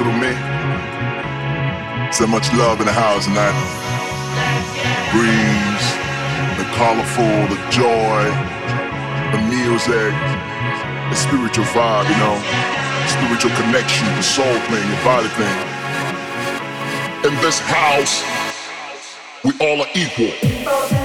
through me. So much love in the house that breeze, the colorful, the joy, the music, the spiritual vibe, you know, spiritual connection, the soul thing, the body thing. In this house, we all are equal.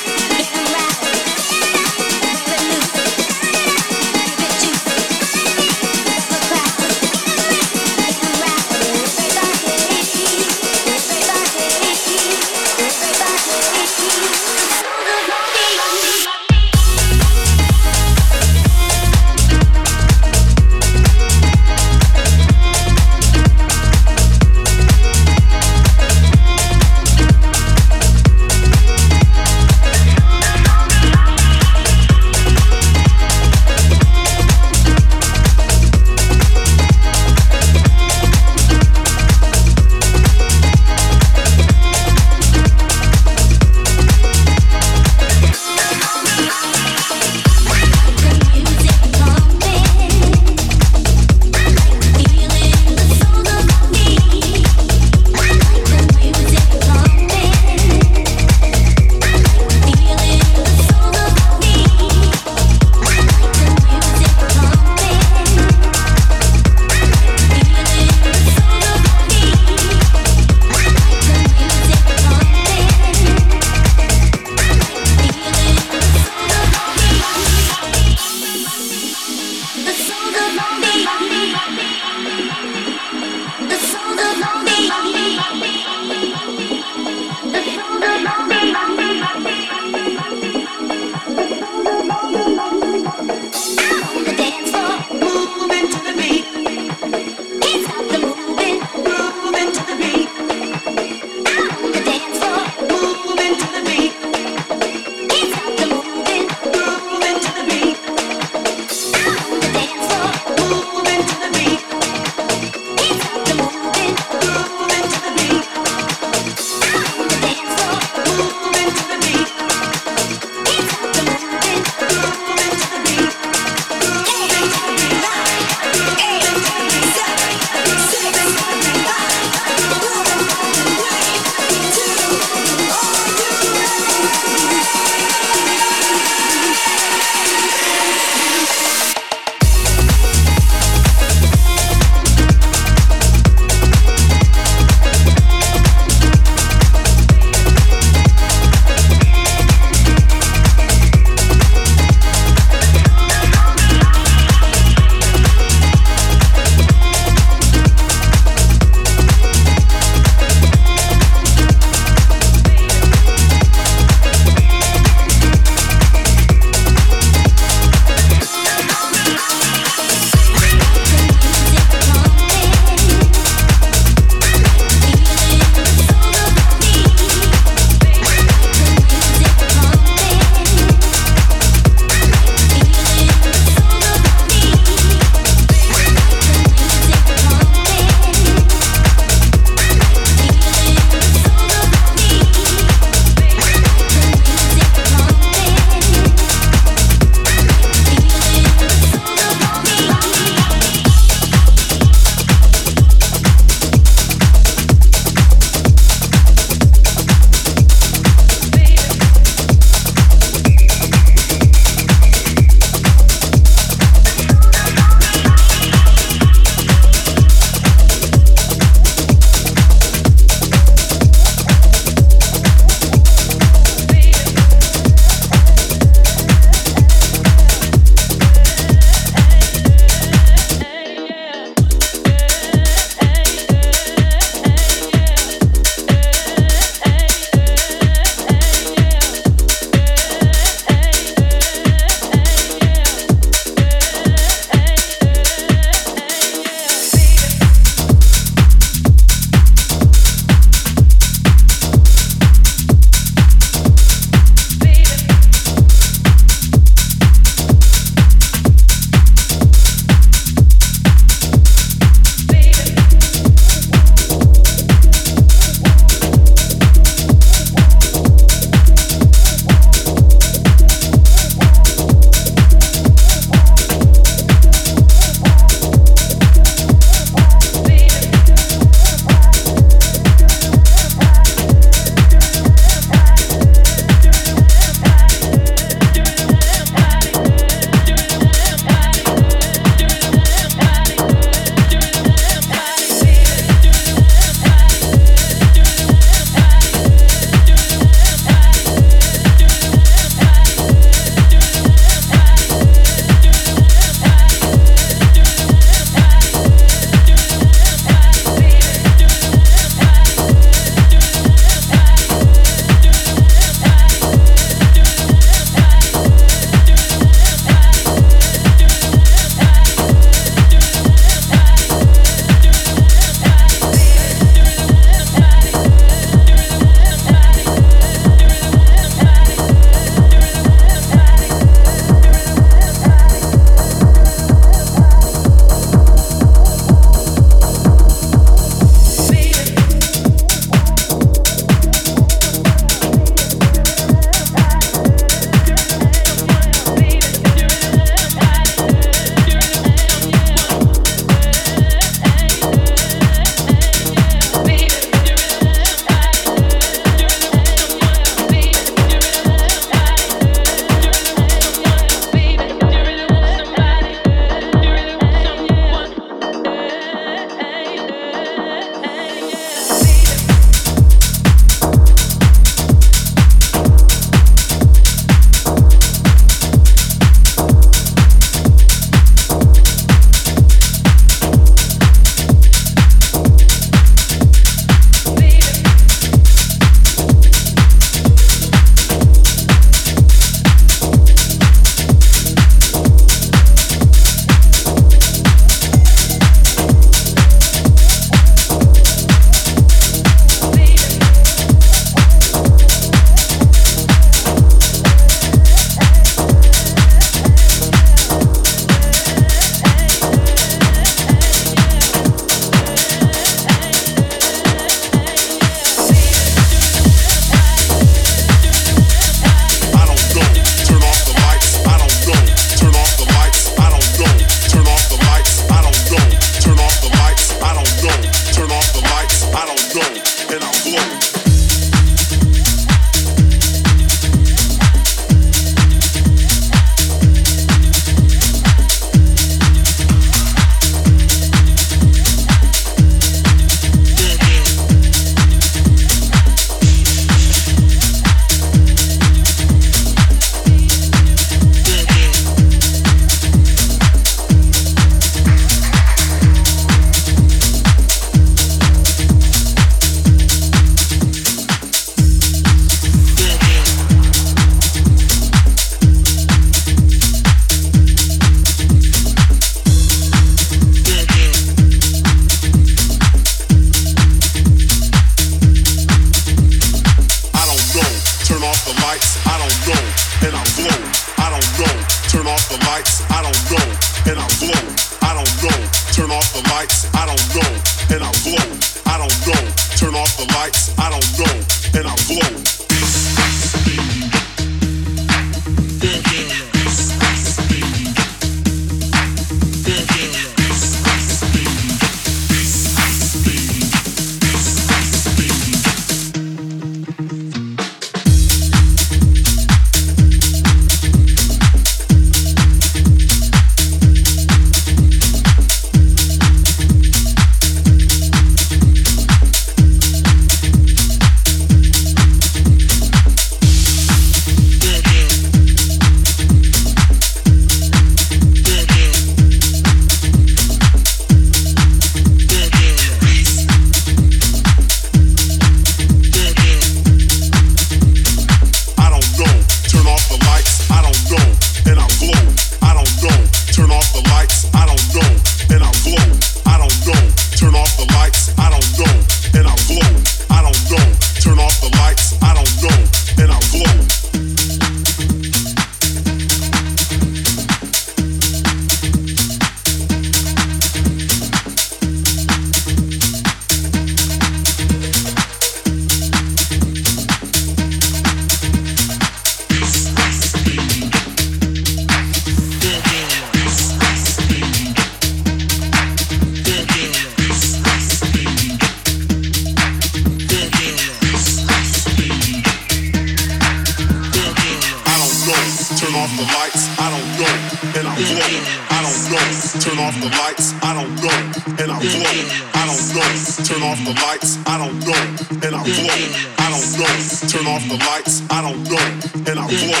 off the lights, I don't go, and I blow. I don't go, turn off the lights, I don't go, and I blow. I don't go, turn off the lights, I don't go, and I blow. I don't go, turn off the lights, I don't go, and I blow.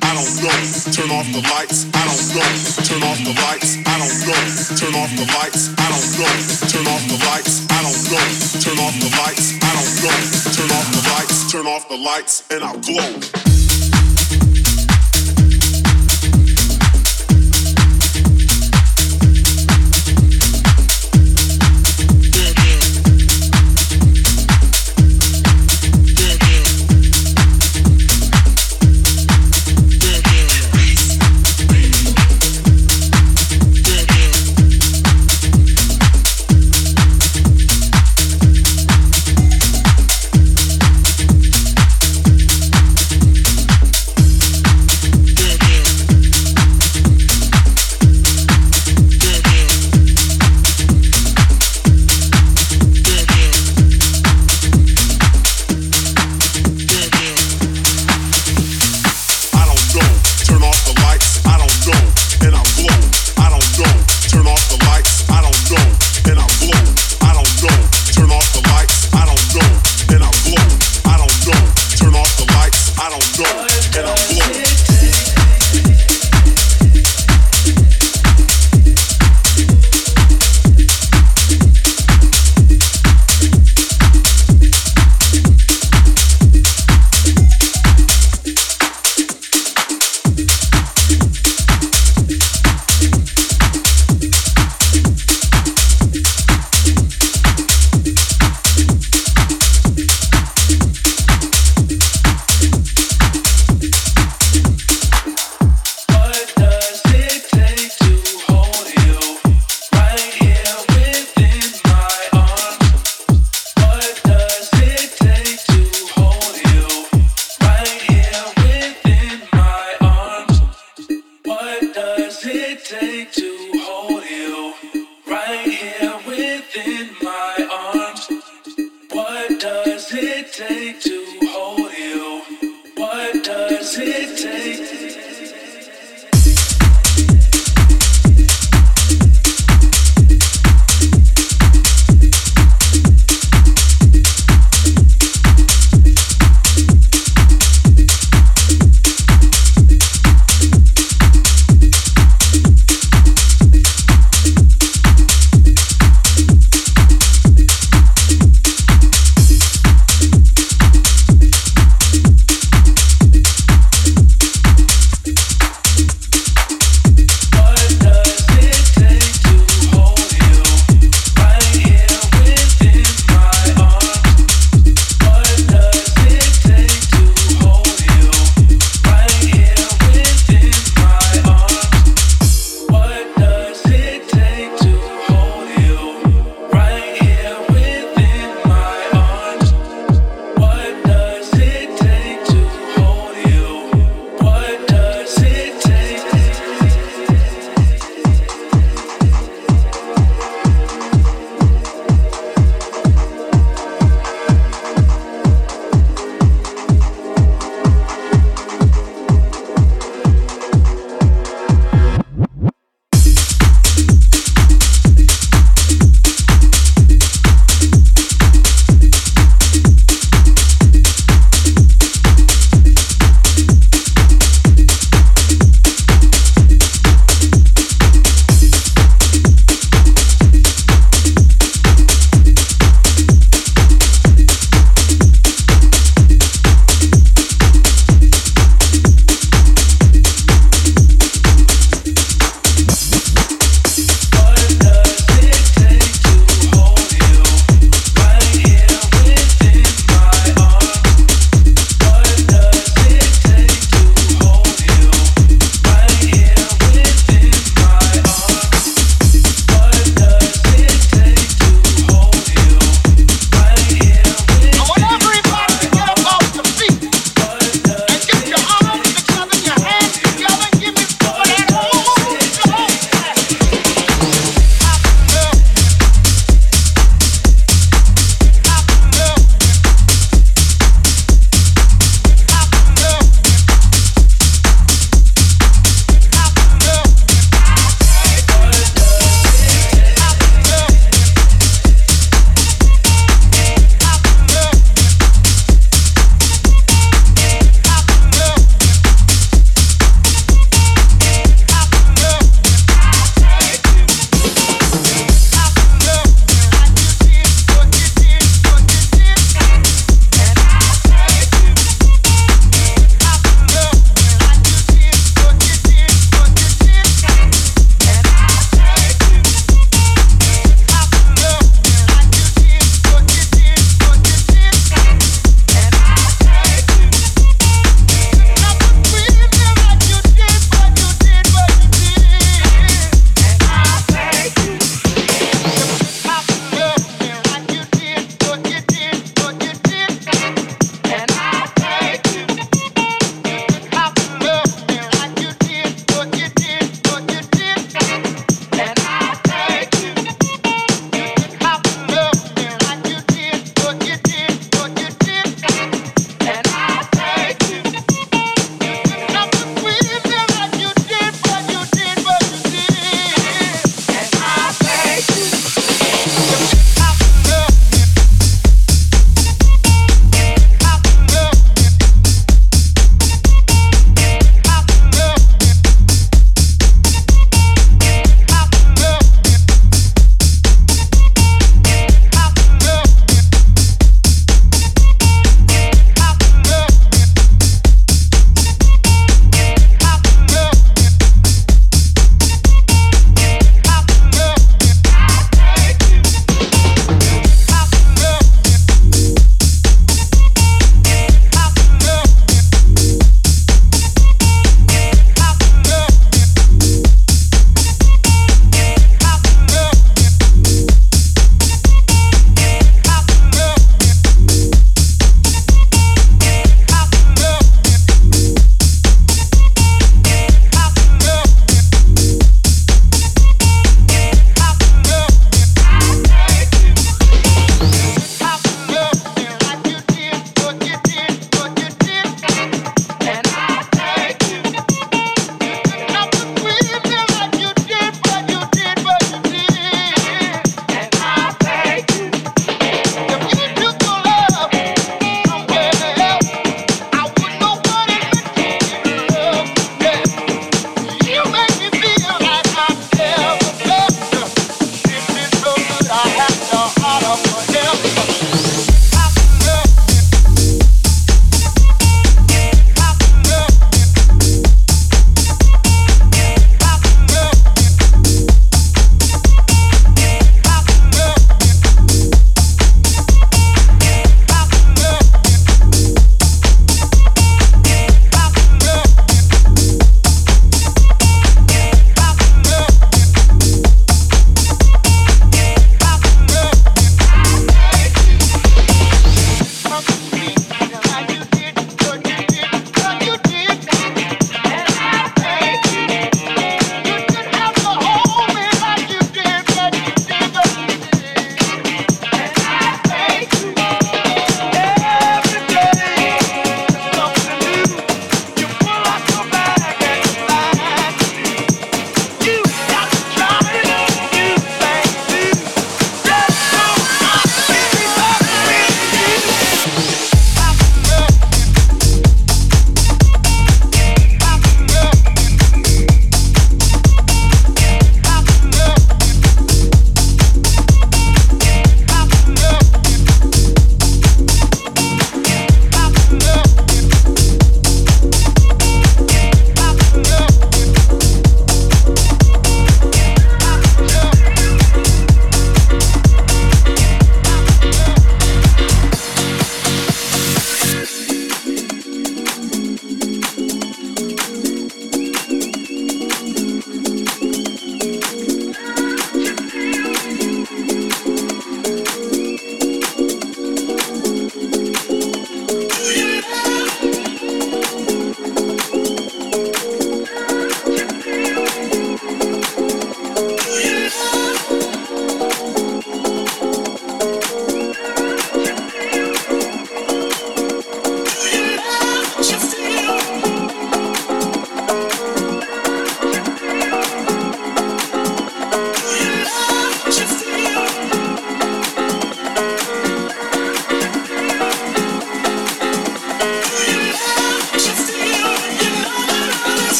I don't go, turn off the lights, I don't go, turn off the lights, I don't go, turn off the lights, I don't go, turn off the lights, I don't go, turn off the lights, I don't go, turn off the lights, turn off the lights, and I'll glow.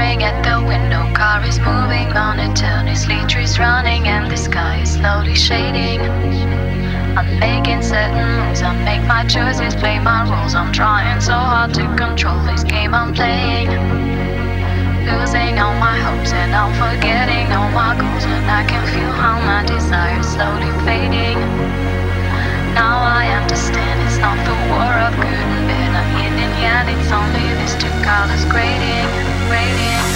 staring at the window. Car is moving monotonously, trees running, and the sky is slowly shading. I'm making certain moves, I make my choices, play my roles. I'm trying so hard to control this game I'm playing. Losing all my hopes and I'm forgetting all my goals, and I can feel how my desire is slowly fading. Now I understand it's not the war of good and bad, I'm yin and yet it's only these two colors grading radiant